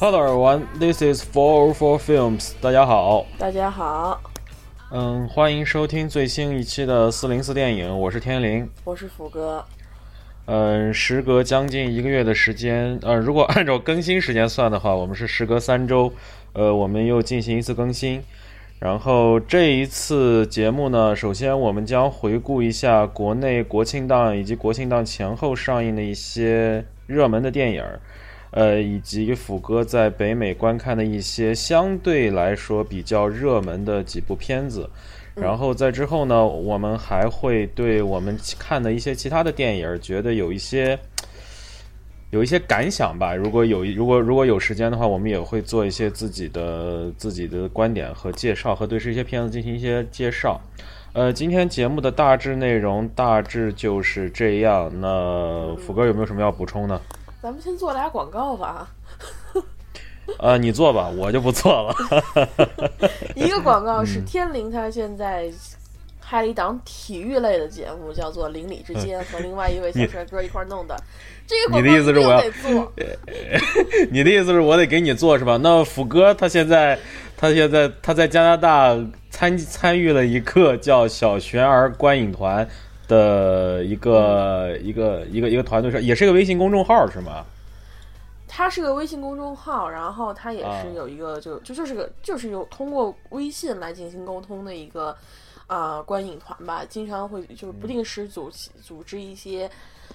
Hello everyone, this is Four Four Films。大家好，大家好，嗯，欢迎收听最新一期的四零四电影，我是天灵，我是福哥。嗯，时隔将近一个月的时间，呃，如果 按照更新时间算的话，我们是时隔三周，呃，我们又进行一次更新。然后这一次节目呢，首先我们将回顾一下国内国庆档以及国庆档前后上映的一些热门的电影儿。呃，以及斧哥在北美观看的一些相对来说比较热门的几部片子，然后在之后呢，我们还会对我们看的一些其他的电影觉得有一些有一些感想吧。如果有如果如果有时间的话，我们也会做一些自己的自己的观点和介绍，和对这些片子进行一些介绍。呃，今天节目的大致内容大致就是这样。那福哥有没有什么要补充呢？咱们先做俩广告吧。呃，你做吧，我就不做了。一个广告是天灵，他现在开了一档体育类的节目，叫做《邻里之间》，和另外一位小帅哥一块弄的。这个你的意思是我要做？你的意思是我得给你做是吧？那福哥他现在他现在他在加拿大参参与了一个叫小璇儿观影团。的一个一个一个一个团队是，也是个微信公众号是吗？它是个微信公众号，然后它也是有一个就就就是个就是有通过微信来进行沟通的一个啊观影团吧，经常会就是不定时组组织一些，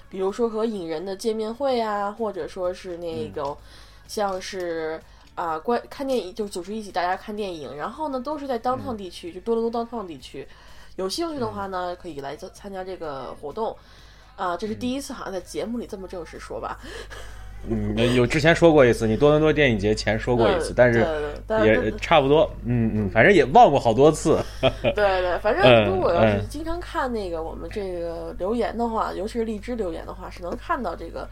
比如说和影人的见面会啊，或者说是那种像是啊观看电影就组织一起大家看电影，然后呢都是在当趟地区，就多伦多当趟地区。有兴趣的话呢，可以来参参加这个活动，啊，这是第一次好像在节目里这么正式说吧。嗯，有之前说过一次，你多伦多电影节前说过一次，但是也差不多，嗯嗯，反正也忘过好多次。对对，反正如果要是经常看那个我们这个留言的话，尤其是荔枝留言的话，是能看到这个，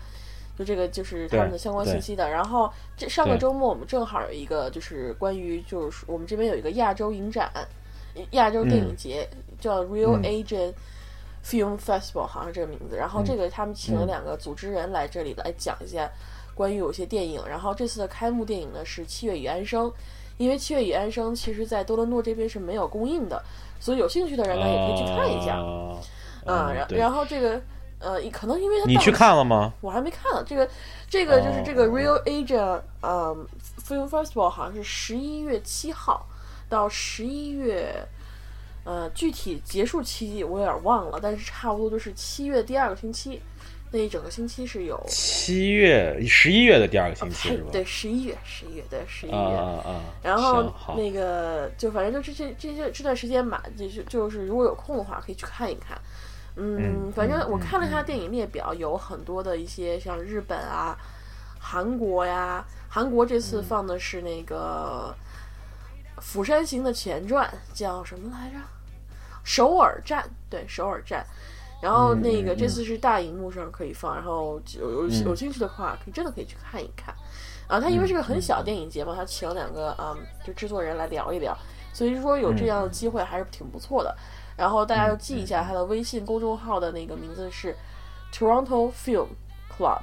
就这个就是他们的相关信息的。然后这上个周末我们正好有一个就是关于就是我们这边有一个亚洲影展，亚洲电影节。叫 Real Agent Film Festival，好像这个名字。然后这个他们请了两个组织人来这里来讲一下关于有些电影。然后这次的开幕电影呢是《七月与安生》，因为《七月与安生》其实在多伦多这边是没有公映的，所以有兴趣的人呢也可以去看一下。嗯，然然后这个呃，可能因为你去看了吗？我还没看呢。这个这个就是这个 Real Agent 嗯 Film Festival，好像是十一月七号到十一月。呃，具体结束期我有点忘了，但是差不多就是七月第二个星期，那一整个星期是有七月十一月的第二个星期是吧？对，十一月，十一月，对，十一月。啊啊！然后那个就反正就这这这些这段时间吧，就是就是如果有空的话可以去看一看。嗯，反正我看了一下电影列表，有很多的一些像日本啊、韩国呀，韩国这次放的是那个。《釜山行》的前传叫什么来着？首尔站，对，首尔站。然后那个这次是大荧幕上可以放，然后有有有兴趣的话，可以真的可以去看一看。啊，他因为是个很小电影节嘛，他请了两个嗯，就制作人来聊一聊，所以说有这样的机会还是挺不错的。然后大家要记一下他的微信公众号的那个名字是 Toronto Film Club，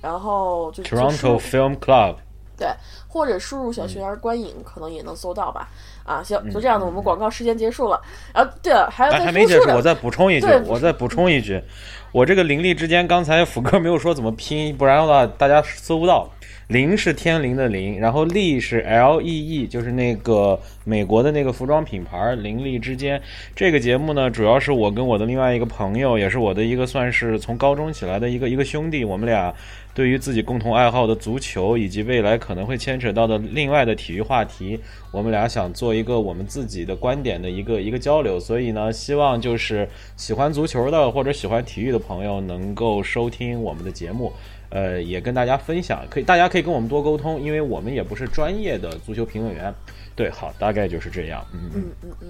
然后就 Toronto Film Club。对，或者输入“小学员观影”可能也能搜到吧。啊，行，就这样的，我们广告时间结束了。然后，对了，还有还没结束，我再补充一句，我再补充一句，我这个灵力之间，刚才福哥没有说怎么拼，不然的话大家搜不到。灵是天灵的灵，然后力是 L E E，就是那个美国的那个服装品牌灵力之间。这个节目呢，主要是我跟我的另外一个朋友，也是我的一个算是从高中起来的一个一个兄弟，我们俩。对于自己共同爱好的足球，以及未来可能会牵扯到的另外的体育话题，我们俩想做一个我们自己的观点的一个一个交流。所以呢，希望就是喜欢足球的或者喜欢体育的朋友能够收听我们的节目，呃，也跟大家分享。可以，大家可以跟我们多沟通，因为我们也不是专业的足球评论员。对，好，大概就是这样。嗯嗯嗯嗯。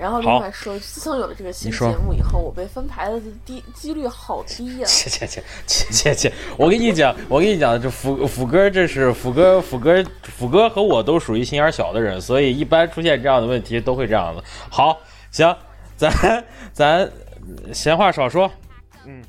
然后另外说，自从有了这个新节目以后，我被分牌的低几率好低呀！切切切切切切！我跟你讲，我跟你讲，这福福哥这是福哥福哥福哥和我都属于心眼小的人，所以一般出现这样的问题都会这样子。好，行，咱咱闲话少说，嗯。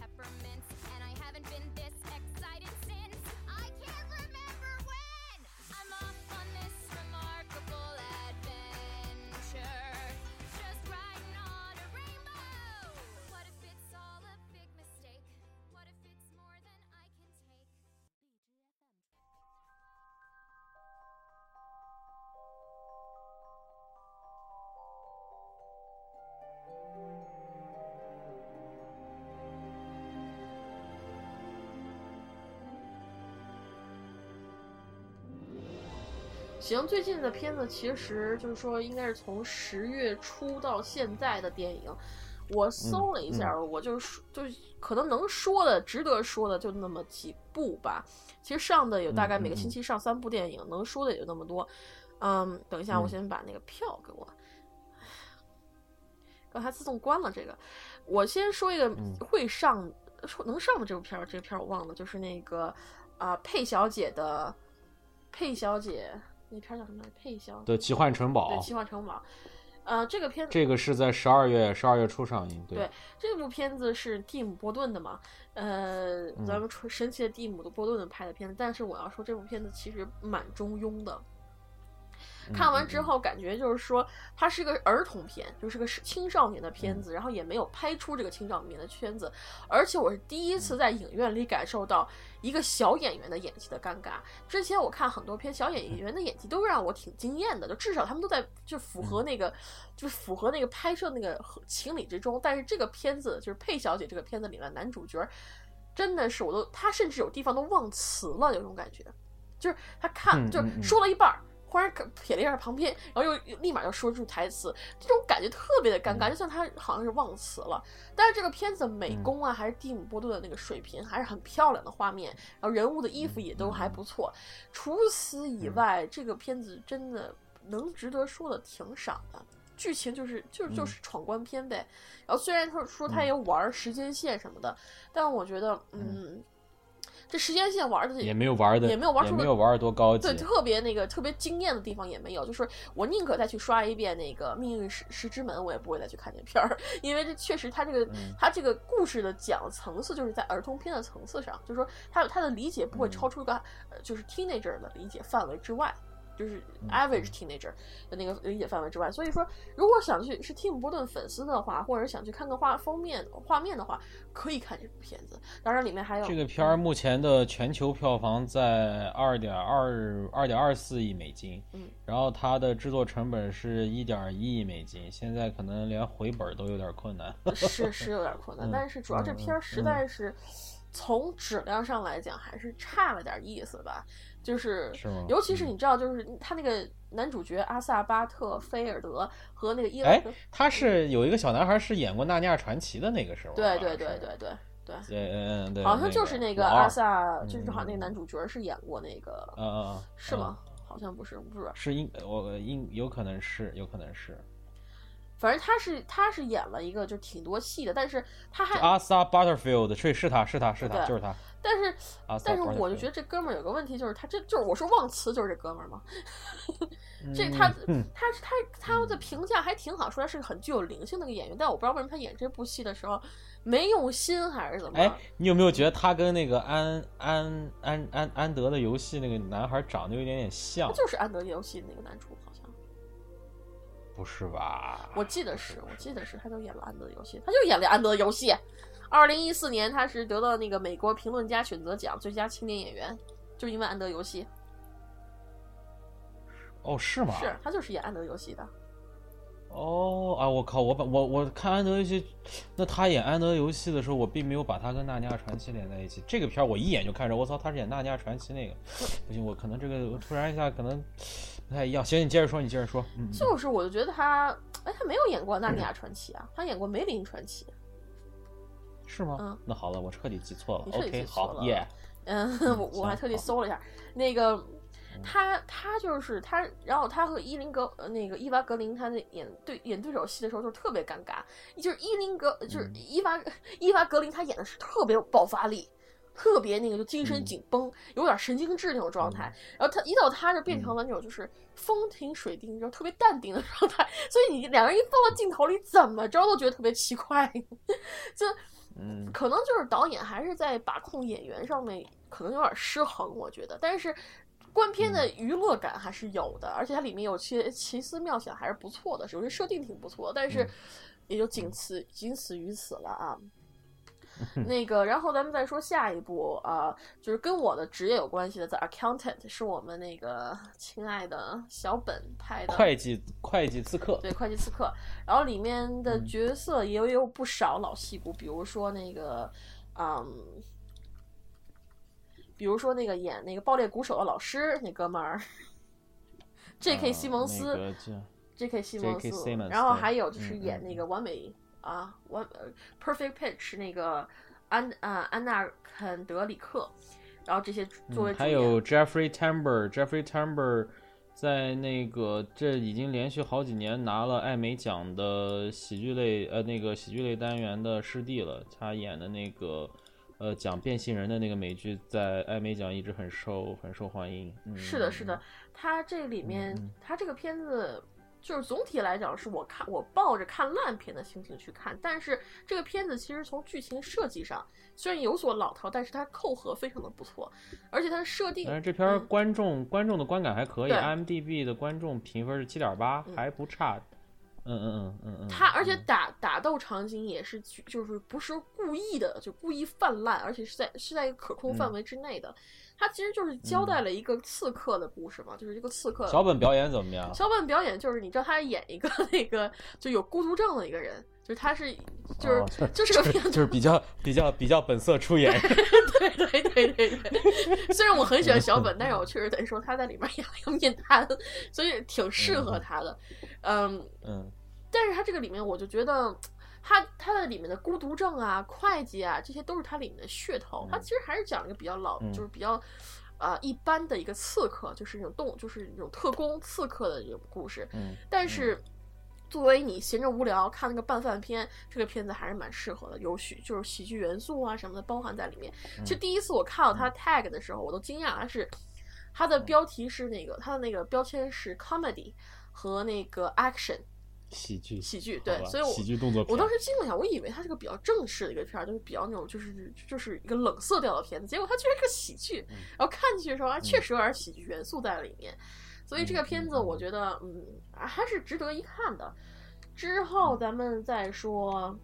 行，最近的片子其实就是说，应该是从十月初到现在的电影，我搜了一下，我就是就是可能能说的、值得说的就那么几部吧。其实上的有大概每个星期上三部电影，能说的也就那么多。嗯，等一下，我先把那个票给我。刚才自动关了这个，我先说一个会上说能上的这部片儿，这个片儿我忘了，就是那个啊佩小姐的佩小姐那片叫什么？佩小的奇幻城堡。对，奇幻城堡。呃，这个片子这个是在十二月十二月初上映。对，这部片子是蒂姆·波顿的嘛？呃，咱们神奇的蒂姆的波顿拍的片子，但是我要说这部片子其实蛮中庸的。看完之后，感觉就是说，它是个儿童片，就是个青少年的片子，然后也没有拍出这个青少年的圈子。而且我是第一次在影院里感受到一个小演员的演技的尴尬。之前我看很多片，小演员的演技都让我挺惊艳的，就至少他们都在就符合那个，就是符合那个拍摄那个情理之中。但是这个片子就是佩小姐这个片子里面男主角，真的是我都他甚至有地方都忘词了，有种感觉，就是他看就说了一半。忽然瞥了一下旁边，然后又立马就说出台词，这种感觉特别的尴尬，就像他好像是忘词了。但是这个片子美工啊，还是蒂姆·波顿的那个水平，还是很漂亮的画面，然后人物的衣服也都还不错。除此以外，这个片子真的能值得说的挺少的，剧情就是就就是闯关片呗。然后虽然他说他也玩时间线什么的，但我觉得嗯。这时间线玩的也没有玩的，也没有玩出没有玩的多高级，对，特别那个特别惊艳的地方也没有。就是我宁可再去刷一遍那个《命运石石之门》，我也不会再去看这片儿，因为这确实它这个它这个故事的讲层次就是在儿童片的层次上，就是说它它的理解不会超出一个就是 teenager 的理解范围之外。就是 average teenager 的那个理解范围之外，所以说，如果想去是蒂姆·波顿粉丝的话，或者想去看看画封面画面的话，可以看这部片子。当然，里面还有这个片儿目前的全球票房在二点二二点二四亿美金，嗯，然后它的制作成本是一点一亿美金，现在可能连回本都有点困难。是是有点困难，但是主要这片儿实在是从质量上来讲还是差了点意思吧。就是，尤其是你知道，就是他那个男主角阿萨巴特·菲尔德和那个伊哎，他是有一个小男孩是演过《纳尼亚传奇》的那个是吗？对对对对对对，嗯嗯对，好像就是那个阿萨，就是好像那个男主角是演过那个，嗯嗯，是吗？好像不是，不是，是应我应有可能是，有可能是。反正他是他是演了一个就挺多戏的，但是他还阿萨巴特菲尔德，是是他是他是他就是他。但是但是我就觉得这哥们儿有个问题，就是他这就是我说忘词就是这哥们儿嘛。这他他他他的评价还挺好，说他是个很具有灵性的个演员，但我不知道为什么他演这部戏的时候没用心还是怎么。哎，你有没有觉得他跟那个安安安安安德的游戏那个男孩长得有一点点像？就是安德游戏那个男主。不是吧？我记得是，我记得是，他就演了《安德的游戏》，他就演了《安德的游戏》。二零一四年，他是得到那个美国评论家选择奖最佳青年演员，就因为《安德游戏》。哦，是吗？是他就是演《安德游戏》的。哦啊！我靠！我把我我看《安德游戏》，那他演《安德游戏》的时候，我并没有把他跟《纳尼亚传奇》连在一起。这个片儿我一眼就看着，我操，他是演《纳尼亚传奇》那个。不行，我可能这个突然一下可能。不太一样，行，你接着说，你接着说。就是，我就觉得他，哎，他没有演过《纳尼亚传奇》啊，他演过《梅林传奇》，是吗？嗯，那好了，我彻底记错了。OK，好，耶。嗯，我我还特地搜了一下，那个他他就是他，然后他和伊林格那个伊娃格林，他那演对演对手戏的时候就特别尴尬，就是伊林格就是伊娃伊娃格林，他演的是特别有爆发力。特别那个就精神紧绷，有点神经质那种状态。然后他一到他就变成了那种就是风停水定，就特别淡定的状态。所以你两个人一放到镜头里，怎么着都觉得特别奇怪。就，嗯，可能就是导演还是在把控演员上面可能有点失衡，我觉得。但是观片的娱乐感还是有的，而且它里面有些奇思妙想，还是不错的。有些设定挺不错，但是也就仅此仅此于此了啊。那个，然后咱们再说下一部啊，就是跟我的职业有关系的，《The Accountant》是我们那个亲爱的小本拍的会计会计刺客，对会计刺客。然后里面的角色也有不少老戏骨，比如说那个，嗯，比如说那个演那个爆裂鼓手的老师那哥们儿，J.K. 西蒙斯、那个 J.K. 西蒙斯然后还有就是演那个完美啊完呃 Perfect Pitch 那个安啊安娜肯德里克，然后这些作为还有 Jeffrey Tambor，Jeffrey Tambor 在那个这已经连续好几年拿了艾美奖的喜剧类呃那个喜剧类单元的师弟了，他演的那个呃讲变性人的那个美剧，在艾美奖一直很受很受欢迎。嗯、是的，是的，他这里面，他这个片子就是总体来讲，是我看我抱着看烂片的心情去看，但是这个片子其实从剧情设计上虽然有所老套，但是它扣合非常的不错，而且它的设定，但是这片观众、观众的观感还可以，IMDB 的观众评分是七点八，还不差。嗯嗯嗯嗯嗯。他而且打打斗场景也是去就是不是故意的，就故意泛滥，而且是在是在一个可控范围之内的。他其实就是交代了一个刺客的故事嘛，就是一个刺客。小本表演怎么样？小本表演就是你知道他演一个 那个就有孤独症的一个人，就是他是就是、哦就是个就是比较 比较比较本色出演。对对对对对。虽然我很喜欢小本，但是我确实得说他在里面演了一个面瘫，所以挺适合他的。嗯，嗯但是他这个里面我就觉得。他他的里面的孤独症啊、会计啊，这些都是他里面的噱头。他其实还是讲一个比较老，嗯就是比较，呃，一般的一个刺客，就是那种动，就是那种特工刺客的这种故事。嗯。但是，作为你闲着无聊看那个拌饭片，这个片子还是蛮适合的，有喜就是喜剧元素啊什么的包含在里面。嗯其实第一次我看到它 tag 的时候，我都惊讶，它是它的标题是那个它的那个标签是 comedy 和那个 action 喜剧，喜剧，对所以我喜剧动作片。我当时惊了一下，我以为它是个比较正式的一个片儿，就是比较那种就是就是一个冷色调的片子，结果它居然是个喜剧，嗯。然后看进去的时候，啊确实有点喜剧元素在里面，所以这个片子我觉得嗯还是值得一看的。之后咱们再说。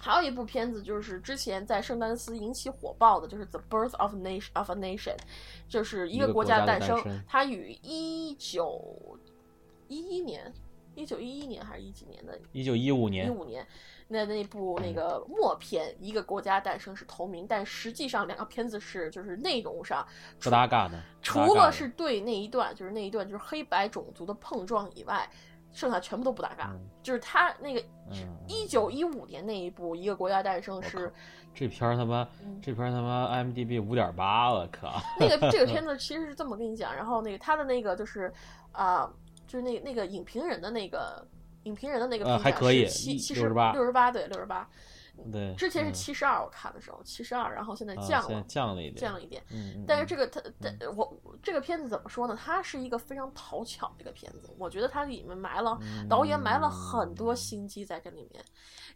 还有一部片子，就是之前在圣丹斯引起火爆的，就是《The Birth of Nation of a Nation》，就是一个国家的诞生。它与一九一一年、一九一一年还是一几年的一九一五年一年，五年，那那部那个默片《一个国家诞生》是同名，但实际上两个片子是就是内容上不搭嘎的。除了是对那一段就是那一段就是黑白种族的碰撞以外，剩下全部都不搭嘎。嗯就是他那个嗯一九一五年那一部《一个国家诞生》是这片儿他妈，嗯这片儿他妈 IMDB 五点八，我靠！那个这个片 子其实是这么跟你讲，然后那个他的那个就是啊、就是那那个影评人的那个影评人的那个呃评价还可以是七七十68六十八对六十八，对，之前是嗯七十二，我看的时候七十二，然后现在啊降了降了一点，降了一点。但是这个它，但我这个片子怎么说呢？它是一个非常讨巧的一个片子，我觉得它里面埋了嗯导演埋了很多心机在这里面。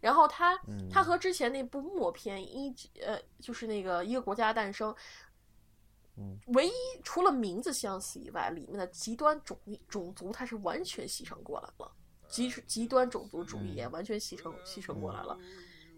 然后它嗯它和之前那部默片一呃，就是那个一个国家诞生，嗯，唯一除了名字相似以外，里面的极端种种族它是完全牺牲过来了，极极端种族主义也完全牺牲牺牲过来了。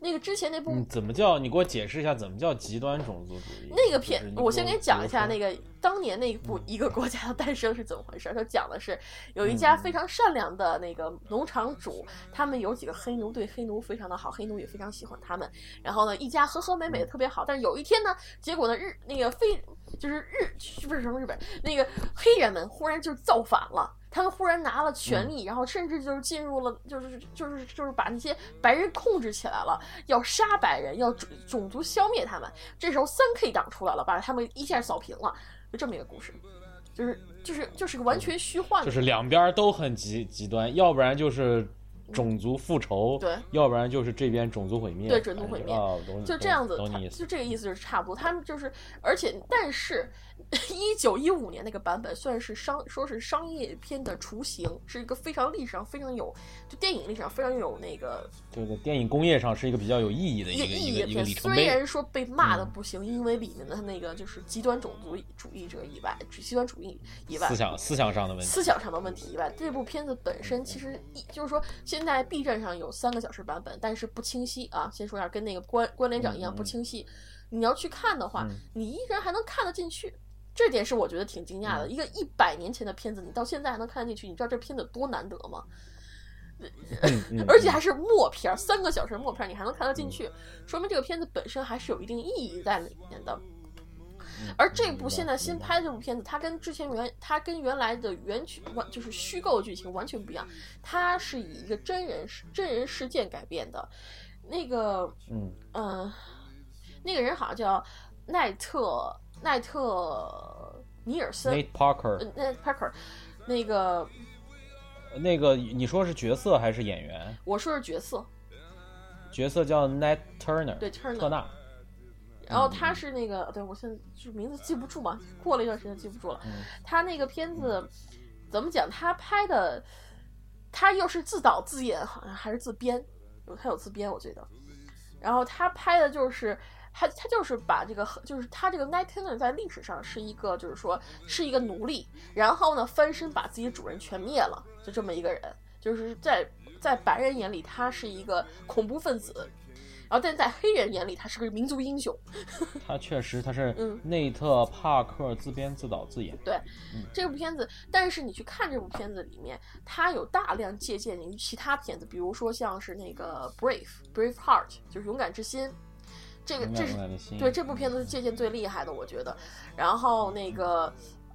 那个之前那部嗯，怎么叫？你给我解释一下，怎么叫极端种族主义？那个片就是，我先给你讲一下那个。当年那部《一个国家的诞生》是怎么回事。它讲的是有一嗯家非常善良的那个农场主，他们有几个黑奴，对黑奴非常的好，黑奴也非常喜欢他们。然后呢，一家和和美美的特别好。但是有一天呢，结果呢，日那个非就是日不是什么日本那个黑人们忽然就造反了。他们忽然拿了权力，然后甚至就是进入了，就是就是就是把那些白人控制起来了，要杀白人，要种种族消灭他们。这时候三 K 党出来了，把他们一下扫平了，就这么一个故事，就是就是就是个完全虚幻的，就是两边都很极极端，要不然就是种族复仇，对要不然就是这边种族毁灭，对种族毁灭就这样子，就。这个意思就是差不多。他们就是，而且但是，一九一五年那个版本算是商说是商业片的雏形，是一个非常历史上非常有就电影历史上非常有那个对对电影工业上是一个比较有意义的一一个个一个一个意义的片。里程碑。虽然说被骂的不行，因为里面的那个就是极端种族主义者以外，极端主义以外，思想思想上的问题，思想上的问题以外，这部片子本身其实一就是说，现在 B 站上有三个小时版本，但是不清晰啊。先说一下，跟那个关关联长一样不清晰。你要去看的话，嗯你依然还能看得进去，这点是我觉得挺惊讶的。嗯一个一百年前的片子，你到现在还能看得进去，你知道这片子多难得吗？而且还是默片儿，三个小时默片儿，你还能看得进去，说明这个片子本身还是有一定意义在里面的。而这部现在新拍的这部片子，它跟之前原它跟原来的原曲完就是虚构剧情完全不一样，它是以一个真人真人事件改编的。那个，嗯嗯，那个人好像叫奈特奈特尼尔森，Nate Parker，那 Parker，那个。那个你说是角色还是演员？我说是角色，角色叫 Nat Turner，对 Turner 特纳。然后他是那个，对我现在就名字记不住嘛，过了一段时间记不住了。他那个片子怎么讲？他拍的，他又是自导自演，好像还是自编，他有自编我记得。然后他拍的就是。他他就是把这个，就是他这个 Night Turner 在历史上是一个，就是说是一个奴隶，然后呢翻身把自己主人全灭了，就这么一个人，就是在在白人眼里他是一个恐怖分子，然后但在黑人眼里他是个民族英雄。他确实他是内特帕克自编自导自演。对，这部片子，但是你去看这部片子里面，他有大量借鉴于其他片子，比如说像是那个 Brave Brave Heart，就是勇敢之心。这个这是对这部片子是借鉴最厉害的，我觉得。然后那个，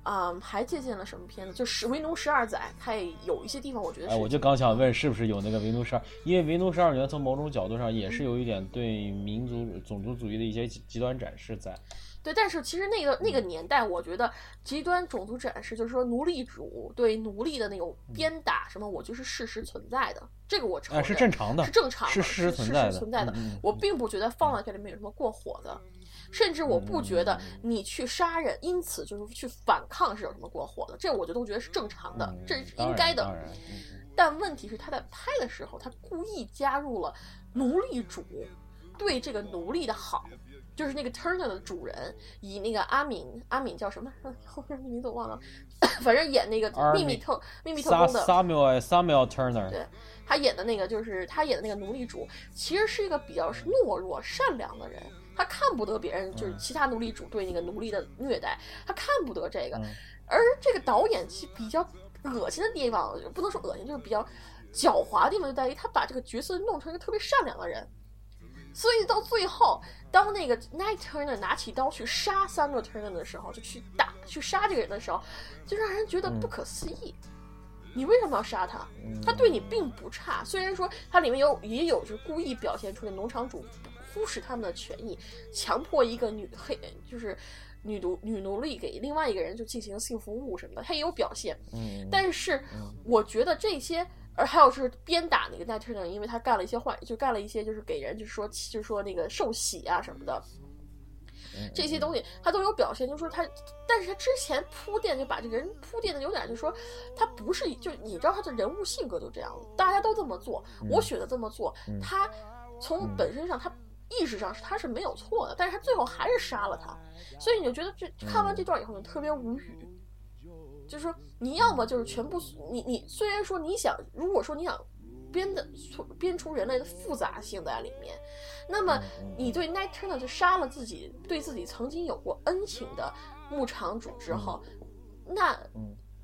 嗯，还借鉴了什么片子？就是《为奴十二载》，它也有一些地方，我觉得。哎，我就刚想问，是不是有那个《为奴十二》？因为《为奴十二年》从某种角度上也是有一点对民族种族主义的一些极端展示在。对，但是其实那个那个年代，我觉得极端种族展示，就是说奴隶主对奴隶的那种鞭打什么，我就是事实存在的，这个我承认是正常的，是正常的，是事实存在的。存在的，我并不觉得放在这里面有什么过火的，甚至我不觉得你去杀人，因此就是去反抗是有什么过火的，这我就都觉得是正常的，这是应该的。但问题是他在拍的时候，他故意加入了奴隶主对这个奴隶的好。就是那个 Turner 的主人，以那个阿敏，阿敏叫什么？后面的名字我忘了，反正演那个秘密特秘密特工的 Samuel Samuel Turner。对，他演的那个就是他演的那个奴隶主，其实是一个比较懦弱、善良的人。他看不得别人就是其他奴隶主对那个奴隶的虐待，他看不得这个。而这个导演其实比较恶心的地方，不能说恶心，就是比较狡猾的地方就在于他把这个角色弄成一个特别善良的人。所以到最后，当那个 Night Turner 拿起刀去杀 Samuel Turner 的时候，就去打去杀这个人的时候，就让人觉得不可思议。你为什么要杀他？他对你并不差。虽然说他里面有也有就是故意表现出的农场主忽视他们的权益，强迫一个女黑就是女奴女奴隶给另外一个人就进行性服务什么的，他也有表现。但是我觉得这些。而还有是鞭打那个 Night Turner，因为他干了一些坏，就干了一些就是给人就是说就是说那个受洗啊什么的，这些东西他都有表现，就是说他，但是他之前铺垫就把这个人铺垫的有点就是说他不是就你知道他的人物性格就这样，大家都这么做，我选择这么做，他从本身上他意识上是他是没有错的，但是他最后还是杀了他，所以你就觉得这看完这段以后你特别无语。就是说，你要么就是全部，你你虽然说你想，如果说你想编的出编出人类的复杂性在里面，那么你对 Night Turner 就杀了自己对自己曾经有过恩情的牧场主之后，那，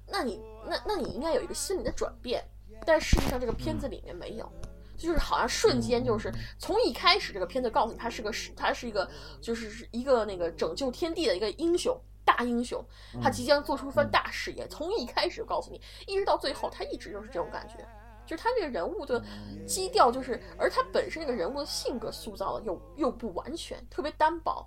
那你那那你应该有一个心理的转变，但事实际上这个片子里面没有，就是好像瞬间就是从一开始这个片子告诉你他是个是他是一个就是一个那个拯救天地的一个英雄。大英雄，他即将做出一番大事业。从一开始就告诉你，一直到最后，他一直就是这种感觉，就是他这个人物的基调，就是而他本身这个人物的性格塑造的又又不完全，特别单薄。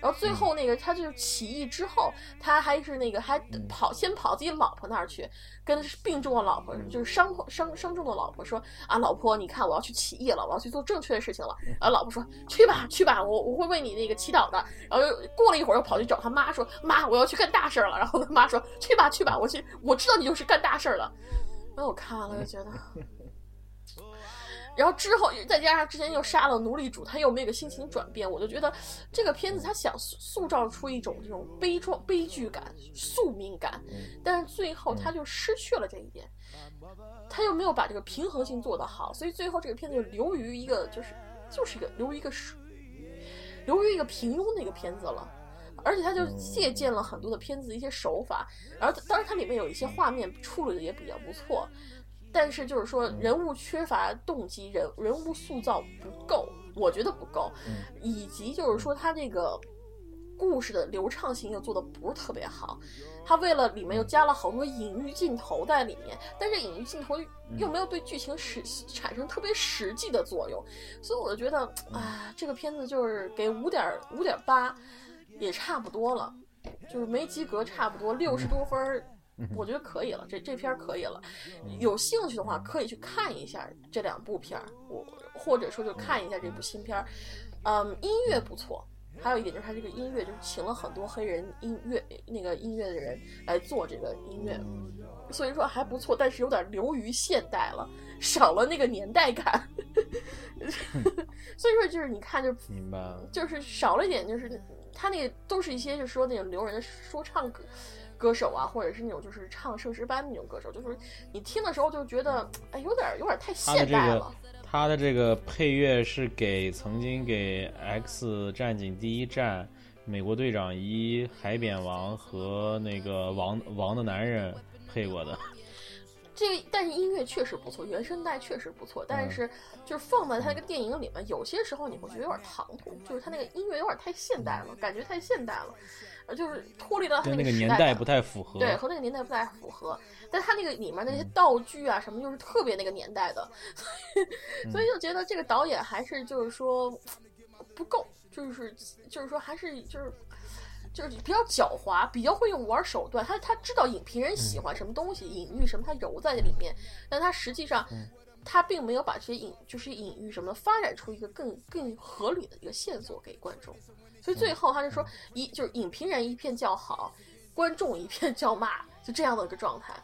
然后最后那个他就是起义之后，他还是那个还跑先跑自己老婆那儿去，跟病重的老婆就是伤伤伤重的老婆说啊，老婆你看我要去起义了，我要去做正确的事情了。然后老婆说去吧去吧，我我会为你那个祈祷的。然后又过了一会儿又跑去找他妈说妈我要去干大事了。然后他妈说去吧去吧，我去我知道你就是干大事了。然后我看完了就觉得。然后之后再加上之前又杀了奴隶主，他又没有个心情转变，我就觉得这个片子他想塑造出一种这种悲壮悲剧感、宿命感，但是最后他就失去了这一点，他又没有把这个平衡性做得好，所以最后这个片子就流于一个就是就是一个流于一个流于一个平庸的一个片子了，而且他就借鉴了很多的片子的一些手法，然后当然它里面有一些画面处理的也比较不错。但是就是说，人物缺乏动机，人人物塑造不够，我觉得不够，以及就是说他这个故事的流畅性又做的不是特别好，他为了里面又加了好多隐喻镜头在里面，但是隐喻镜头又没有对剧情实产生特别实际的作用，所以我就觉得，啊，这个片子就是给五点五点八也差不多了，就是没及格，差不多六十多分儿。我觉得可以了，这这片可以了。有兴趣的话，可以去看一下这两部片儿，我或者说就看一下这部新片儿。嗯，音乐不错，还有一点就是它这个音乐就是请了很多黑人音乐那个音乐的人来做这个音乐，所以说还不错，但是有点流于现代了，少了那个年代感。所以说就是你看就明白了，就是少了一点，就是他那个都是一些就是说那种留人的说唱歌。歌手啊，或者是那种就是唱圣诗班的那种歌手，就是你听的时候就觉得，哎，有点有点太现代了。他的这个配乐是给曾经给《X 战警：第一战》、《美国队长一》、《海扁王》和那个《王王的男人》配过的。这个，但是音乐确实不错，原声带确实不错，但是就是放在他那个电影里面，有些时候你会觉得有点唐突，就是他那个音乐有点太现代了，感觉太现代了。就是脱离了他那个年代不太符合，对，和那个年代不太符合。但他那个里面那些道具啊什么，就是特别那个年代的，所以就觉得这个导演还是就是说不够，就是就是说还是就是就是比较狡猾，比较会用玩手段。他他知道影评人喜欢什么东西，隐喻什么，他揉在里面。但他实际上他并没有把这些隐就是隐喻什么发展出一个更更合理的一个线索给观众。所以最后他就说一就是影评人一片叫好，观众一片叫骂，就这样的一个状态。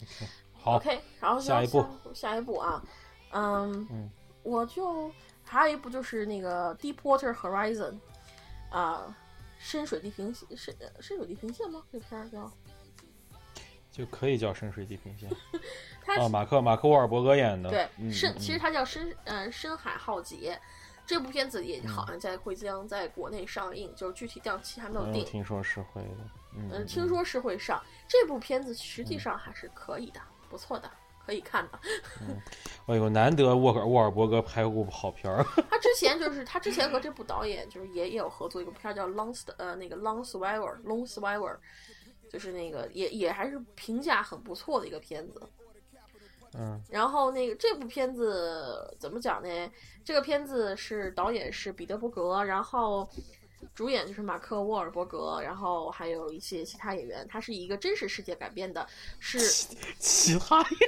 好，OK，然后下一步，下一步啊，嗯，我就还有一部就是那个 Deepwater Horizon，啊，深水地平线，深深水地平线吗？这片儿叫，就可以叫深水地平线。哦，马克马克沃尔伯格演的，对，深其实它叫深嗯深海浩劫。这部片子也好像在会将在国内上映，就是具体档期还没有定。听说是会的，嗯，听说是会上。这部片子实际上还是可以的，不错的，可以看的。哎呦，难得沃尔沃尔伯格拍过部好片儿。他之前就是他之前和这部导演就是也也有合作一个片儿叫《Long》呃那个《Long Survivor》《Long Survivor》，就是那个也也还是评价很不错的一个片子。嗯，然后那个这部片子怎么讲呢？这个片子是导演是彼得伯格，然后主演就是马克沃尔伯格，然后还有一些其他演员。它是以一个真实世界改编的，是其他演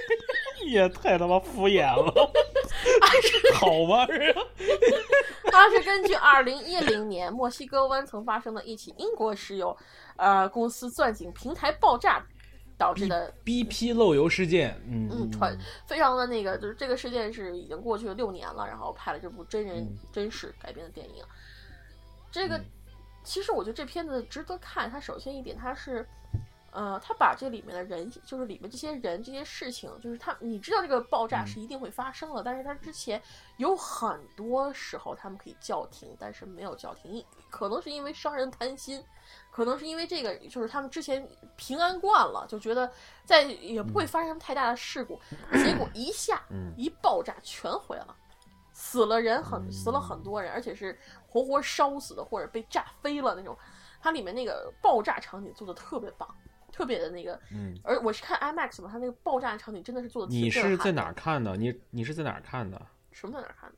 员也太他妈敷衍了，好 玩啊？它 是根据二零一零年墨西哥湾曾发生的一起英国石油呃公司钻井平台爆炸。导致的 BP 漏油事件，嗯嗯，传非常的那个，就是这个事件是已经过去了六年了，然后拍了这部真人真实改编的电影。这个其实我觉得这片子值得看。它首先一点，它是呃，它把这里面的人，就是里面这些人这些事情，就是他你知道这个爆炸是一定会发生的，但是他之前有很多时候他们可以叫停，但是没有叫停，可能是因为商人贪心。可能是因为这个，就是他们之前平安惯了，就觉得在也不会发生什么太大的事故，结果一下一爆炸全毁了，死了人很死了很多人，而且是活活烧死的或者被炸飞了那种。它里面那个爆炸场景做的特别棒，特别的那个，嗯，而我是看 IMAX 嘛，它那个爆炸场景真的是做的。你是在哪儿看的？你你是在哪儿看的？什么在哪儿看的？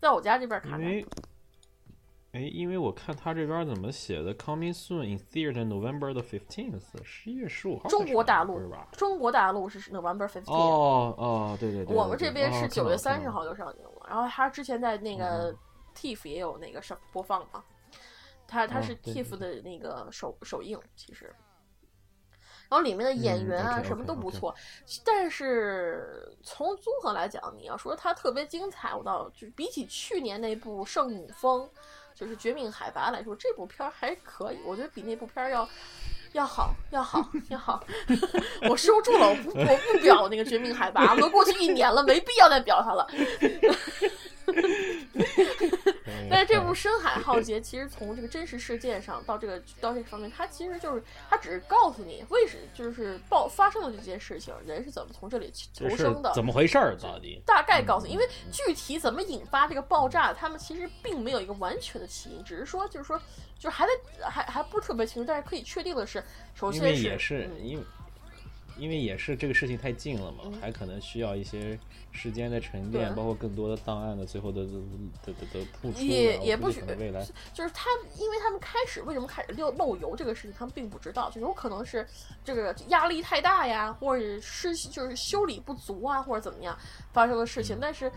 在我家这边看的。哎，因为我看他这边怎么写的，Coming soon in theater November the fifteenth，十一月十五号。中国大陆是吧？中国大陆是 November fifteenth。哦哦，对对对。我们这边是九月三十号就上映了，然后他之前在那个 TIFF 也有那个上播放嘛，他他是 TIFF 的那个首首映，其实。然后里面的演员啊什么都不错，但是从综合来讲，你要说它特别精彩，我倒就比起去年那部《圣母峰》。就是《绝命海拔》来说，这部片儿还可以，我觉得比那部片儿要要好，要好，要好。我收住了，我不，我不表那个《绝命海拔》，都过去一年了，没必要再表它了。但是这部《深海浩劫》其实从这个真实事件上到这个到这个方面，它其实就是它只是告诉你为什就是爆发生了这件事情，人是怎么从这里求生的，怎么回事儿到底？大概告诉你，因为具体怎么引发这个爆炸，他们其实并没有一个完全的起因，只是说就是说就是还在还还不是特别清楚，但是可以确定的是，首先是也是因为。因为也是这个事情太近了嘛，还可能需要一些时间的沉淀，包括更多的档案的最后的的的的铺出。也也不许未来，就是他，因为他们开始为什么开始漏漏油这个事情，他们并不知道，就有可能是这个压力太大呀，或者是就是修理不足啊，或者怎么样发生的事情，但是。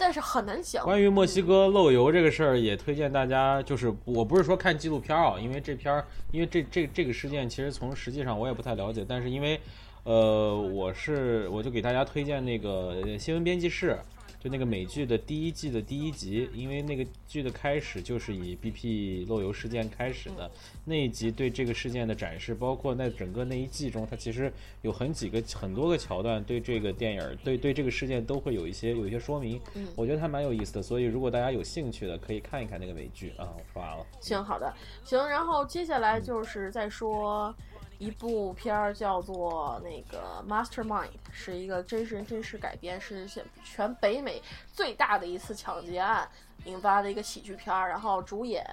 但是很难讲。关于墨西哥漏油这个事儿，也推荐大家，就是我不是说看纪录片啊，因为这片儿，因为这这这个事件其实从实际上我也不太了解，但是因为，呃，我是我就给大家推荐那个新闻编辑室。就那个美剧的第一季的第一集，因为那个剧的开始就是以 BP 漏油事件开始的那一集，对这个事件的展示，包括那整个那一季中，它其实有很几个很多个桥段，对这个电影，对对这个事件都会有一些有一些说明。嗯，我觉得还蛮有意思的，所以如果大家有兴趣的，可以看一看那个美剧啊。我说完了。行，好的，行，然后接下来就是再说。一部片儿叫做那个《Mastermind》，是一个真实人真实改编，是全北美最大的一次抢劫案引发的一个喜剧片儿。然后主演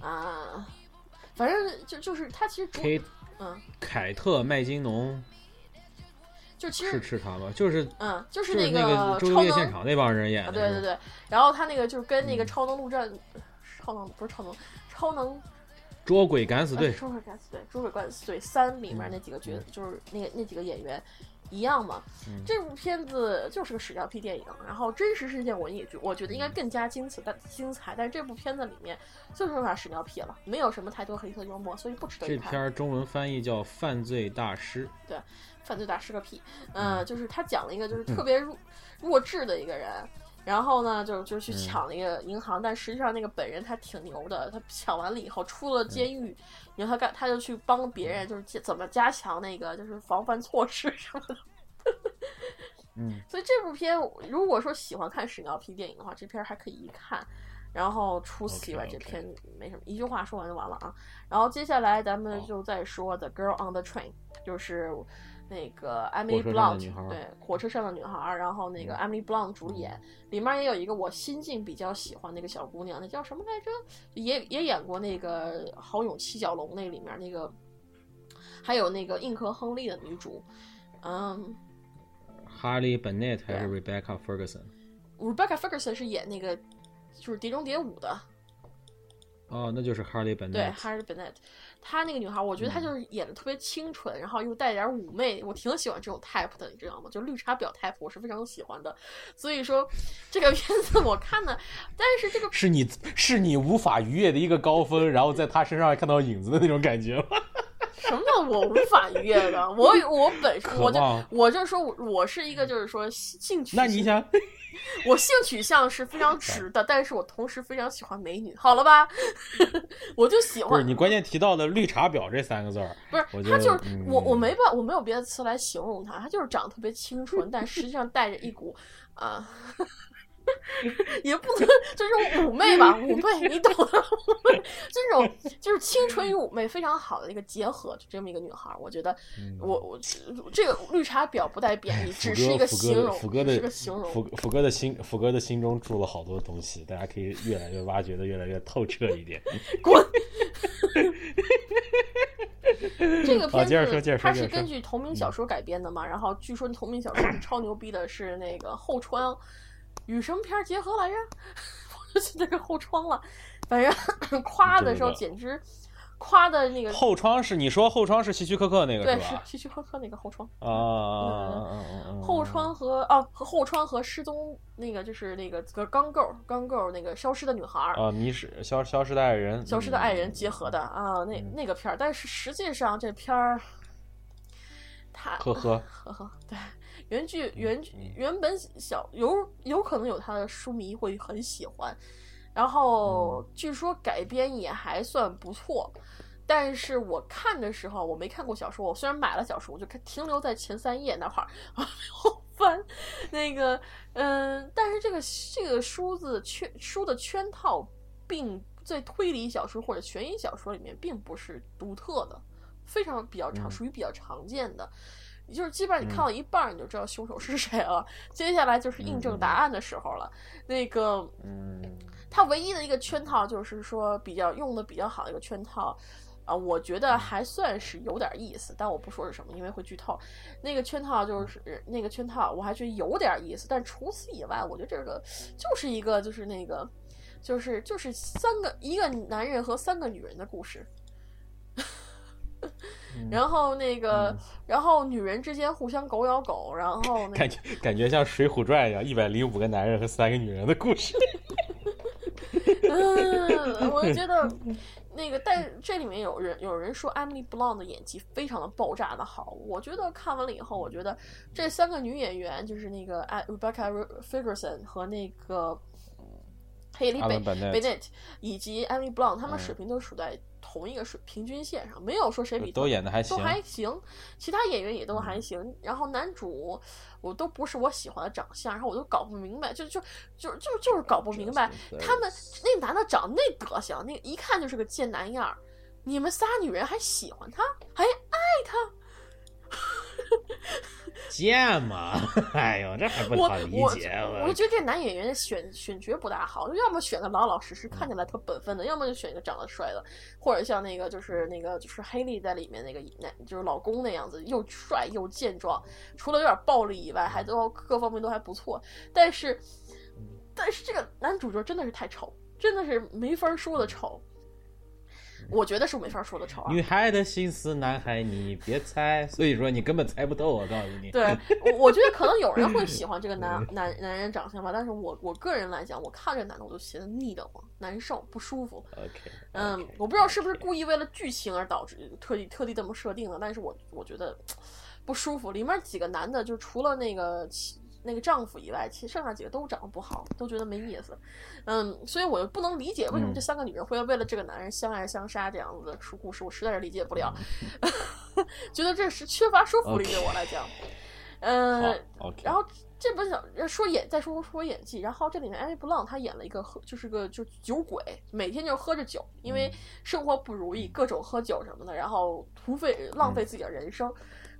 啊，反正就就是他其实主嗯，凯特麦金农，就其实是是他吗？就是嗯，就是那个超能现场那帮人演的。对对对，然后他那个就是跟那个超能陆战，超能不是超能，超能。捉鬼敢死队，捉鬼敢死队，捉鬼敢死队三里面那几个角，就是那个那几个演员一样嘛。这部片子就是个屎尿屁电影，然后真实事件我也觉我觉得应该更加精彩，但精彩。但是这部片子里面就是有点屎尿屁了，没有什么太多黑色幽默，所以不值得一看。这片中文翻译叫《犯罪大师》，对，犯罪大师个屁。嗯，就是他讲了一个就是特别弱弱智的一个人。然后呢，就就去抢那个银行，但实际上那个本人他挺牛的，他抢完了以后出了监狱，然后他干他就去帮别人，就是怎么加强那个就是防范措施什么的。嗯，所以这部片如果说喜欢看屎尿屁电影的话，这片还可以一看。然后除此以外，这片没什么，一句话说完就完了啊。然后接下来咱们就再说《The Girl on the Train》，就是。那个 Emily Blunt 对火车上的女孩，然后那个 Emily Blunt 主演，里面也有一个我心境比较喜欢那个小姑娘，那叫什么来着？也也演过那个《豪勇七角龙》那里面那个，还有那个硬壳亨利的女主，嗯，Harley Bennett 还是 Rebecca Ferguson？Rebecca Ferguson 是演那个就是《碟中谍五》的。哦，那就是 Harley Bennett。对，Harley Bennett。她那个女孩，我觉得她就是演的特别清纯，然后又带点妩媚，我挺喜欢这种 type 的，你知道吗？就绿茶婊 type，我是非常喜欢的。所以说，这个片子我看的，但是这个是你是你无法逾越的一个高峰，然后在她身上看到影子的那种感觉吗？什么叫我无法逾越的？我我本身我就我就说我我是一个就是说兴趣。那你想？我性取向是非常直的，但是我同时非常喜欢美女，好了吧？我就喜欢。不是你关键提到的“绿茶婊”这三个字儿，不是他就是我，我没办，我没有别的词来形容他，他就是长得特别清纯，但实际上带着一股啊。也不能就是妩媚吧，妩媚你懂的，这种就是青春与妩媚非常好的一个结合，就这么一个女孩，我觉得我我这个绿茶婊不带贬义，只是一个形容，福哥的是个形容。福福哥的心，福哥的心中住了好多东西，大家可以越来越挖掘的越来越透彻一点。滚！这个片子它是根据同名小说改编的嘛，然后据说同名小说是超牛逼的，是那个后川。与什么片结合来着？我就记得个后窗了，反正 夸的时候简直夸的那个。后窗是你说后窗是希区柯克那个对，是希区柯克那个后窗啊。后窗和哦和后窗和失踪那个就是那个个钢构钢构那个消失的女孩啊，迷失消消失的爱人，消失的爱人结合的啊，那那个片儿，但是实际上这片儿，他呵呵呵呵对。原剧原原本小有有可能有他的书迷会很喜欢，然后据说改编也还算不错，但是我看的时候我没看过小说，我虽然买了小说，我就停留在前三页那块儿，然后翻。那个，嗯，但是这个这个书字圈书的圈套，并在推理小说或者悬疑小说里面并不是独特的，非常比较常，属于比较常见的。就是基本上你看到一半，你就知道凶手是谁了。接下来就是印证答案的时候了。那个，嗯，他唯一的一个圈套就是说比较用的比较好的一个圈套。啊，我觉得还算是有点意思，但我不说是什么，因为会剧透。那个圈套就是那个圈套，我还觉得有点意思。但除此以外，我觉得这个就是一个就是那个就是就是三个一个男人和三个女人的故事。然后那个，然后女人之间互相狗咬狗，然后感觉感觉像《水浒传》一样，一百零五个男人和三个女人的故事。嗯，我就觉得。那个，但这里面有人有人说 Emily Blunt 的演技非常的爆炸的好，我觉得看完了以后，我觉得这三个女演员就是那个 Rebecca Ferguson 和那个 Haley Bennett 以及 Emily Blunt，他们水平都处在。同一个水平均线上，没有说谁比都演的还行，都还行，其他演员也都还行。然后男主我都不是我喜欢的长相，然后我都搞不明白，就就就就就是搞不明白他们那男的长那德行，那一看就是个贱男样儿，你们仨女人还喜欢他，还爱他。贱嘛！哎呦，这还不好理解。我我觉得这男演员选选角不大好，要么选个老老实实、看起来特本分的，要么就选一个长得帅的，或者像那个就是那个就是黑莉在里面那个那就是老公那样子，又帅又健壮，除了有点暴力以外，还都各方面都还不错。但是，但是这个男主角真的是太丑，真的是没法说的丑。我觉得是没法说的丑。女孩的心思，男孩你别猜。所以说你根本猜不透，我告诉你。对，我我觉得可能有人会喜欢这个男男男人长相吧，但是我我个人来讲，我看这男的我就觉得腻得慌、难受、不舒服。OK。嗯，我不知道是不是故意为了剧情而导致特地特地这么设定的，但是我我觉得不舒服。里面几个男的，就除了那个。那个丈夫以外，其实剩下几个都长得不好，都觉得没意思。嗯，所以我就不能理解为什么这三个女人会为了这个男人相爱相杀这样子的出故事，我实在是理解不了。觉得这是缺乏说服力，对我来讲。嗯，然后这本小说演再说说演技，然后这里面艾薇布朗他演了一个喝就是个就酒鬼，每天就喝着酒，因为生活不如意，各种喝酒什么的，然后徒费浪费自己的人生。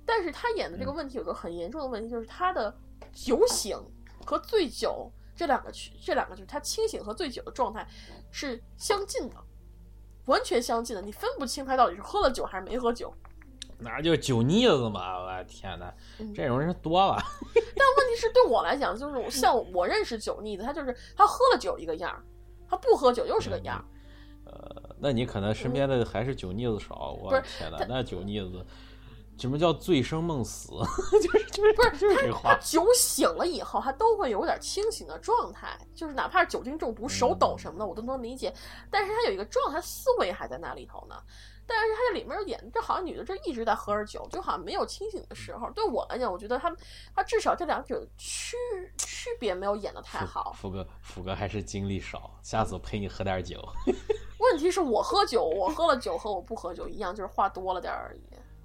但是他演的这个问题有个很严重的问题，就是他的。酒醒和醉酒这两个区，这两个就是他清醒和醉酒的状态是相近的，完全相近的，你分不清他到底是喝了酒还是没喝酒。那就酒腻子嘛！我天哪，这种人多了。但问题是对我来讲，就是像我认识酒腻子，他就是他喝了酒一个样他不喝酒又是个样呃，那你可能身边的还是酒腻子少。我天哪，那酒腻子。什么叫醉生梦死？就是就是不是就是这话。他酒醒了以后，他都会有点清醒的状态，就是哪怕是酒精中毒、手抖什么的，我都能理解。但是他有一个状态，思维还在那里头呢。但是他在里面演，这好像女的这一直在喝着酒，就好像没有清醒的时候。对我来讲，我觉得他他至少这两者区区别没有演的太好。福哥，福哥还是精力少，下次我陪你喝点酒。问题是我喝酒，我喝了酒和我不喝酒一样，就是话多了点而已。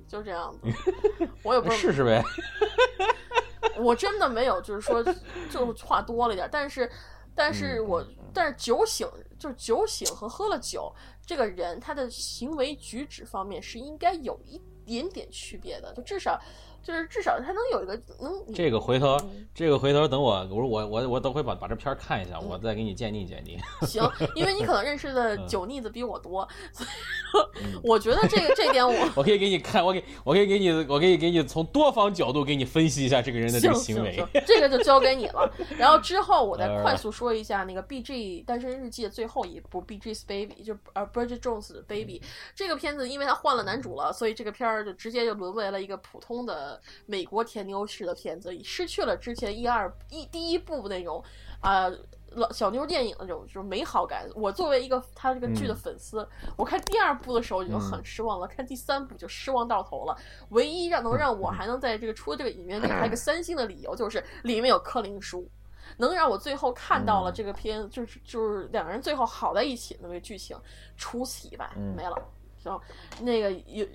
就这样子，我也不试试呗。我真的没有，就是说，就话多了点。但是，但是我，但是酒醒，就是酒醒和喝了酒，这个人他的行为举止方面是应该有一点点区别的，就至少。就是至少他能有一个能这个回头，这个回头等我，我我我我等会把把这片看一下，我再给你鉴定鉴定。行，因为你可能认识的酒腻子比我多，所以说我觉得这个这点我我可以给你看，我给我可以给你我可以给你从多方角度给你分析一下这个人的这个行为。这个就交给你了。然后之后我再快速说一下那个 B G 单身日记的最后一部 B G's Baby，就呃 Bridget Jones Baby 这个片子，因为他换了男主了，所以这个片儿就直接就沦为了一个普通的。美国甜妞式的片子，失去了之前一二一第一部那种啊老小妞电影的那种就是美好感。我作为一个他这个剧的粉丝，我看第二部的时候就很失望了，看第三部就失望到头了。唯一让能让我还能在这个出这个影院给他一个 三星的理由，就是里面有柯林叔，能让我最后看到了这个片，就是就是两个人最后好在一起那个剧情。除此以外没了，行，那个有。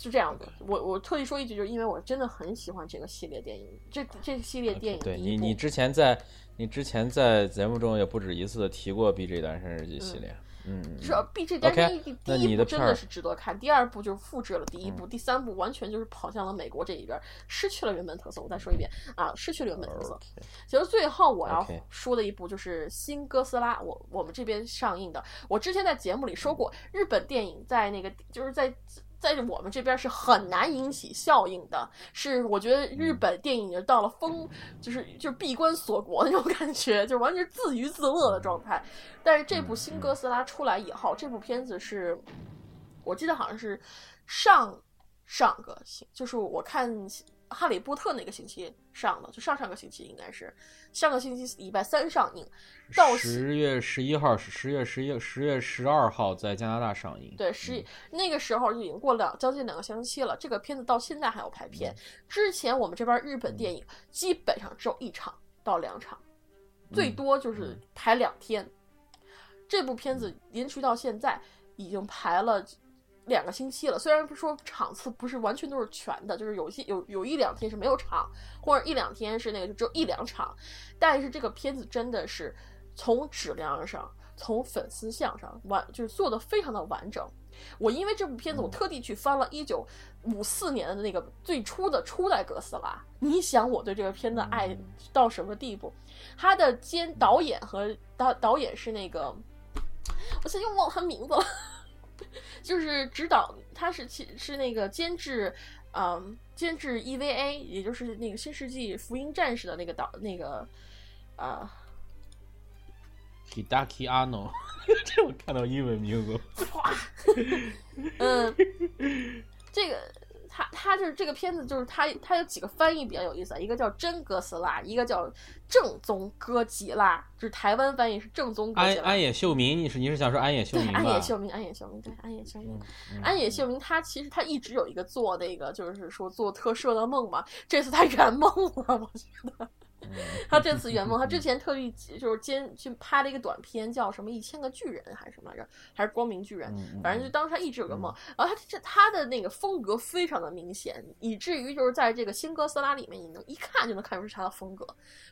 就这样的。我我特意说一句，就是因为我真的很喜欢这个系列电影，这这系列电影。对你，你之前在你之前在节目中也不止一次的提过《B J 单身日记》系列。嗯，是 B J 单身日记第一部真的是值得看，第二部就是复制了第一部，第三部完全就是跑向了美国这一边，失去了原本特色。我再说一遍啊，失去了原本特色。其实最后我要说的一部就是《新哥斯拉》，我我们这边上映的。我之前在节目里说过，日本电影在那个就是在。在我们这边是很难引起效应的，是我觉得日本电影已经到了封，就是就是闭关锁国那种感觉，就完全自娱自乐的状态。但是这部新哥斯拉出来以后，这部片子是，我记得好像是上上个星，就是我看。哈利波特那个星期上的，就上上个星期应该是上个星期礼拜三上映，到十月十一号是十月十一十月十二号在加拿大上映。对，十那个时候就已经过了将近两个星期了。这个片子到现在还要排片。之前我们这边日本电影基本上只有一场到两场，最多就是排两天。这部片子延续到现在已经排了。两个星期了，虽然不说场次不是完全都是全的，就是有些有有一两天是没有场，或者一两天是那个就只有一两场，但是这个片子真的是从质量上，从粉丝向上完就是做的非常的完整。我因为这部片子，我特地去翻了一九五四年的那个最初的初代哥斯拉。你想我对这个片子爱到什么地步？他的监导演和导导演是那个，我现在又忘了他名字了。就是指导，他是其是那个监制，嗯，监制 EVA，也就是那个《新世纪福音战士》的那个导那个，啊，Hidaki Anno，这我看到英文名字，哇，嗯，这个。他他就是这个片子，就是他他有几个翻译比较有意思，一个叫真哥斯拉，一个叫正宗哥吉拉，就是台湾翻译是正宗。安安野秀明，你是你是想说安野秀明对安野秀明，安野秀明，对，安野秀明，安野秀明，他其实他一直有一个做那个，就是说做特摄的梦嘛，这次他圆梦了，我觉得。他这次圆梦，他之前特意就是兼去拍了一个短片，叫什么一千个巨人还是什么来着？还是光明巨人？反正就当时他一直有个梦。然后他这他的那个风格非常的明显，以至于就是在这个新哥斯拉里面，你能一看就能看出是他的风格。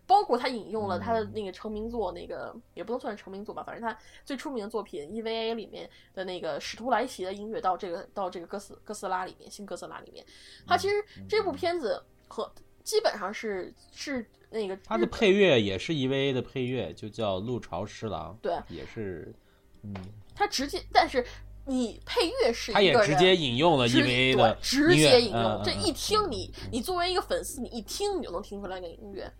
包括他引用了他的那个成名作，那个也不能算是成名作吧，反正他最出名的作品 EVA 里面的那个使徒莱奇的音乐到这个到这个哥斯哥斯拉里面，新哥斯拉里面，他其实这部片子和基本上是是。那个他的配乐也是 EVA 的配乐，就叫陆潮师郎。对，也是，嗯，他直接，但是你配乐是他也直接引用了 EVA 的直接引用，这一听你，你作为一个粉丝，你一听你就能听出来那个音乐，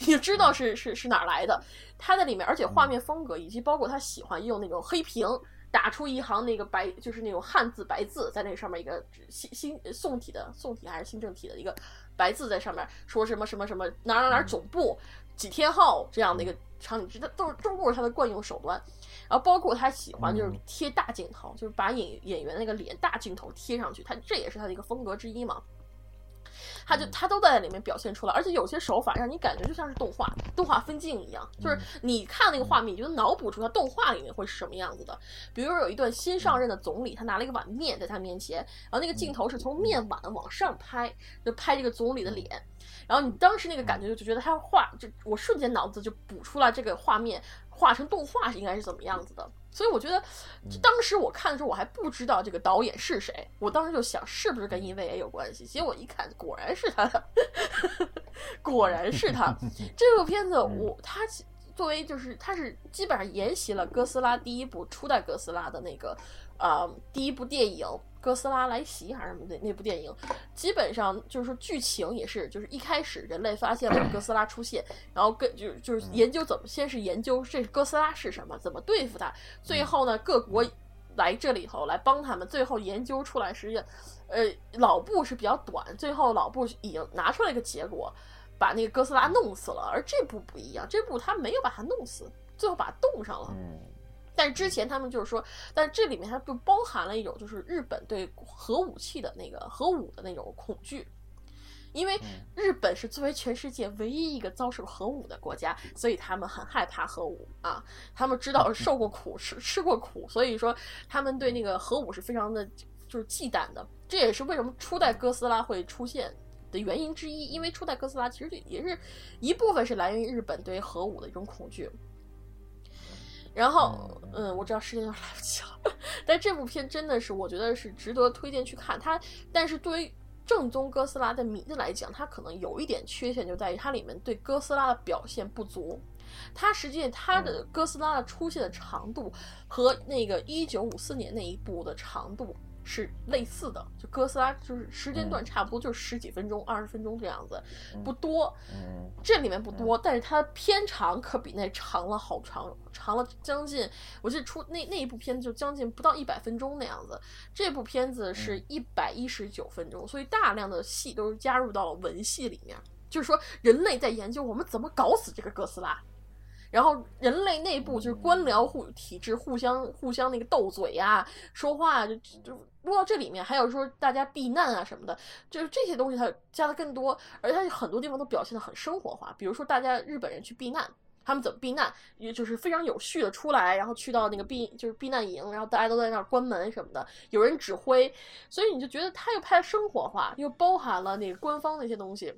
你就知道是是是哪来的。他在里面，而且画面风格以及包括他喜欢用那种黑屏打出一行那个白，就是那种汉字白字在那个上面一个新新宋体的宋体还是新正体的一个。白字在上面说什么什么什么哪哪哪总部几天后这样的一个场景，这都是都是他的惯用手段。然后包括他喜欢就是贴大镜头，就是把演演员那个脸大镜头贴上去，他这也是他的一个风格之一嘛。他就他都在里面表现出来，而且有些手法让你感觉就像是动画动画分镜一样，就是你看那个画面，你就脑补出他动画里面会是什么样子的。比如说有一段新上任的总理，他拿了一个碗面在他面前，然后那个镜头是从面碗往上拍，就拍这个总理的脸。然后你当时那个感觉就觉得他画，就我瞬间脑子就补出来这个画面画成动画是应该是怎么样子的。所以我觉得，当时我看的时候我还不知道这个导演是谁，我当时就想是不是跟 EVA 有关系。结果一看，果然是他的，果然是他。这部片子我他作为就是他是基本上沿袭了哥斯拉第一部初代哥斯拉的那个啊第一部电影。哥斯拉来袭还是什么那那部电影，基本上就是说剧情也是，就是一开始人类发现了哥斯拉出现，然后跟就就是研究怎么，先是研究这哥斯拉是什么，怎么对付它，最后呢各国来这里头来帮他们，最后研究出来实际上，呃老布是比较短，最后老布已经拿出来一个结果，把那个哥斯拉弄死了，而这部不一样，这部他没有把它弄死，最后把它冻上了。但是之前他们就是说，但这里面它就包含了一种就是日本对核武器的那个核武的那种恐惧，因为日本是作为全世界唯一一个遭受核武的国家，所以他们很害怕核武啊。他们知道受过苦，吃吃过苦，所以说他们对那个核武是非常的就是忌惮的。这也是为什么初代哥斯拉会出现的原因之一。因为初代哥斯拉其实也是一部分是来源于日本对核武的一种恐惧。然后，嗯，我知道时间有点来不及了，但这部片真的是我觉得是值得推荐去看它。但是对于正宗哥斯拉的迷来讲，它可能有一点缺陷，就在于它里面对哥斯拉的表现不足。它实际它的哥斯拉的出现的长度和那个一九五四年那一部的长度。是类似的，就哥斯拉就是时间段差不多，就是十几分钟、二十分钟这样子，不多。嗯，这里面不多，但是它片长可比那长了好长，长了将近，我记得出那那一部片子就将近不到一百分钟那样子。这部片子是一百一十九分钟，所以大量的戏都是加入到了文戏里面，就是说人类在研究我们怎么搞死这个哥斯拉。然后人类内部就是官僚互体制互相互相那个斗嘴呀，说话就就落到这里面，还有说大家避难啊什么的，就是这些东西它加的更多，而且它很多地方都表现的很生活化。比如说大家日本人去避难，他们怎么避难，也就是非常有序的出来，然后去到那个避就是避难营，然后大家都在那儿关门什么的，有人指挥，所以你就觉得他又拍生活化，又包含了那个官方的一些东西。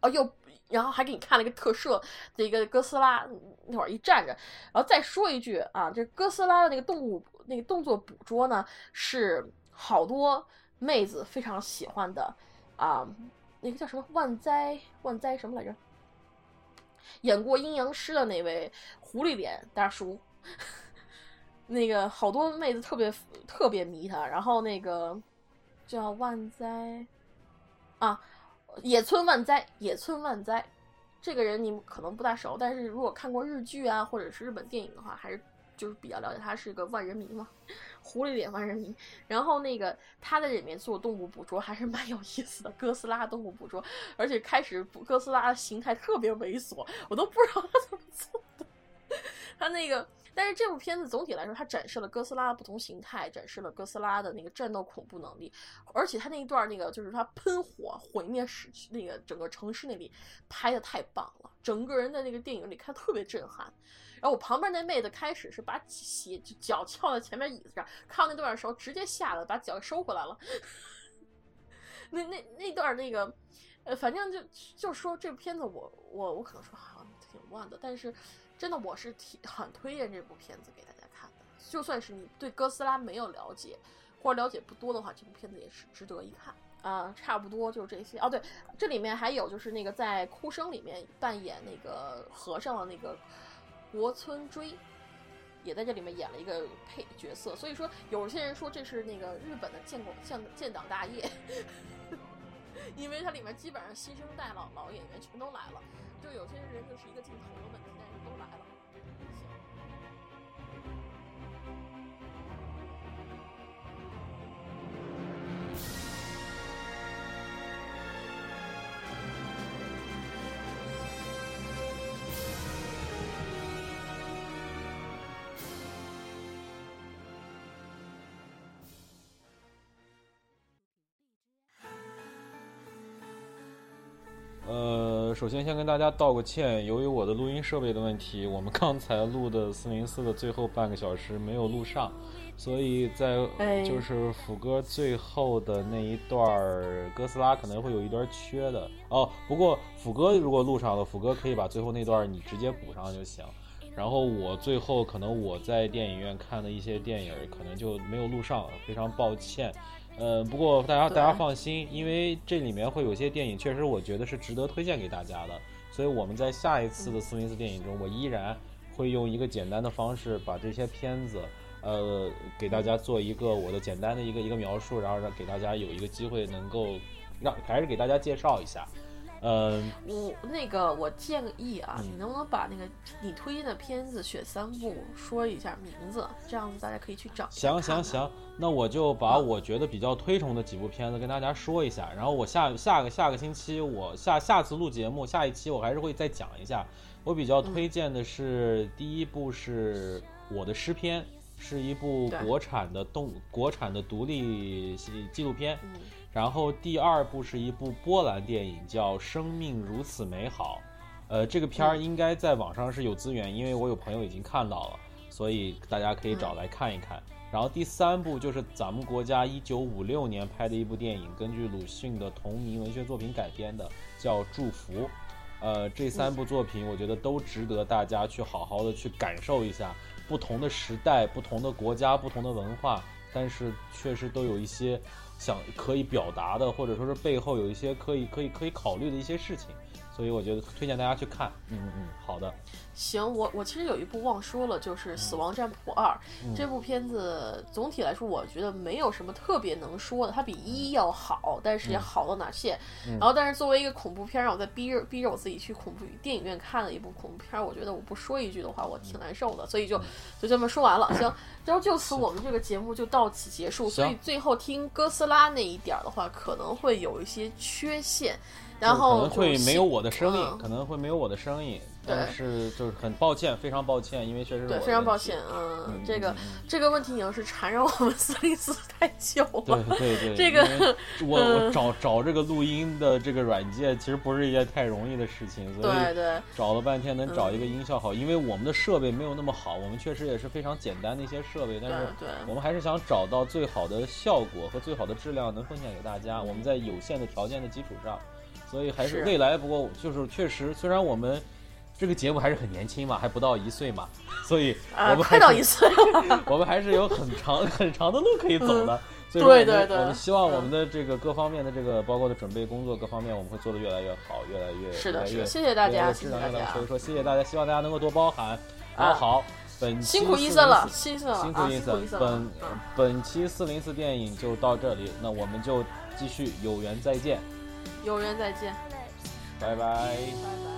啊，又然后还给你看了一个特摄的一个哥斯拉，那会儿一站着，然后再说一句啊，这哥斯拉的那个动物那个动作捕捉呢，是好多妹子非常喜欢的啊，那个叫什么万哉万哉什么来着？演过阴阳师的那位狐狸脸大叔，那个好多妹子特别特别迷他，然后那个叫万哉啊。野村万哉，野村万哉，这个人你们可能不大熟，但是如果看过日剧啊，或者是日本电影的话，还是就是比较了解他是个万人迷嘛，狐狸脸万人迷。然后那个他在里面做动物捕捉还是蛮有意思的，哥斯拉动物捕捉，而且开始哥斯拉的形态特别猥琐，我都不知道他怎么做的，他那个。但是这部片子总体来说，它展示了哥斯拉的不同形态，展示了哥斯拉的那个战斗恐怖能力，而且它那一段那个就是它喷火毁灭市那个整个城市那里拍的太棒了，整个人在那个电影里看特别震撼。然后我旁边那妹子开始是把鞋就脚翘在前面椅子上，看到那段的时候直接吓得把脚收回来了。那那那段那个，呃，反正就就说这部片子我我我可能说挺乱的，但是。真的，我是挺很推荐这部片子给大家看的。就算是你对哥斯拉没有了解，或者了解不多的话，这部片子也是值得一看啊。差不多就是这些哦。对，这里面还有就是那个在《哭声》里面扮演那个和尚的那个国村追，也在这里面演了一个配角色。所以说，有些人说这是那个日本的建国建建党大业，因为它里面基本上新生代老老演员全都来了。就有些人就是一个镜头的问题，呃，首先先跟大家道个歉，由于我的录音设备的问题，我们刚才录的四零四的最后半个小时没有录上，所以在就是副歌最后的那一段哥斯拉可能会有一段缺的哦。不过副歌如果录上了，副歌可以把最后那段你直接补上就行。然后我最后可能我在电影院看的一些电影可能就没有录上，非常抱歉。呃，不过大家大家放心，因为这里面会有些电影，确实我觉得是值得推荐给大家的，所以我们在下一次的四零四电影中，我依然会用一个简单的方式把这些片子，呃，给大家做一个我的简单的一个一个描述，然后让给大家有一个机会能够让还是给大家介绍一下。嗯，我那个我建议啊，你能不能把那个你推荐的片子选三部，说一下名字，这样子大家可以去找。行行行，那我就把我觉得比较推崇的几部片子跟大家说一下，然后我下下个下个星期我下下次录节目，下一期我还是会再讲一下。我比较推荐的是第一部是我的诗篇，是一部国产的动国产的独立纪录片。然后第二部是一部波兰电影，叫《生命如此美好》，呃，这个片儿应该在网上是有资源，因为我有朋友已经看到了，所以大家可以找来看一看。然后第三部就是咱们国家一九五六年拍的一部电影，根据鲁迅的同名文学作品改编的，叫《祝福》。呃，这三部作品我觉得都值得大家去好好的去感受一下，不同的时代、不同的国家、不同的文化，但是确实都有一些想可以表达的，或者说是背后有一些可以可以可以考虑的一些事情。所以我觉得推荐大家去看。嗯嗯嗯，好的。行，我我其实有一部忘说了，就是《死亡占卜二》这部片子，总体来说我觉得没有什么特别能说的，它比一要好，但是也好到哪去？然后，但是作为一个恐怖片，让我在逼着逼着我自己去恐怖电影院看了一部恐怖片，我觉得我不说一句的话，我挺难受的，所以就就这么说完了。行，然后就此我们这个节目就到此结束。所以最后听哥斯拉那一点的话，可能会有一些缺陷。然后可能会没有我的声音，可能会没有我的声音，但是就是很抱歉，非常抱歉，因为确实对非常抱歉，嗯，这个这个问题已经是缠绕我们四零四太久了，对对对，这个我我找找这个录音的这个软件，其实不是一件太容易的事情，所以找了半天能找一个音效好，因为我们的设备没有那么好，我们确实也是非常简单的一些设备，但是我们还是想找到最好的效果和最好的质量能奉献给大家，我们在有限的条件的基础上。所以还是未来，不过就是确实，虽然我们这个节目还是很年轻嘛，还不到一岁嘛，所以我们快到一岁了，我们还是有很长很长的路可以走的。对对对，我们希望我们的这个各方面的这个包括的准备工作各方面，我们会做的越来越好，越来越是的，是的，谢谢大家，谢谢大家。所以说，谢谢大家，希望大家能够多包涵。啊，好，本期辛苦医生了，辛苦辛苦医生。本本期四零四电影就到这里，那我们就继续有缘再见。有缘再见，拜拜。拜拜。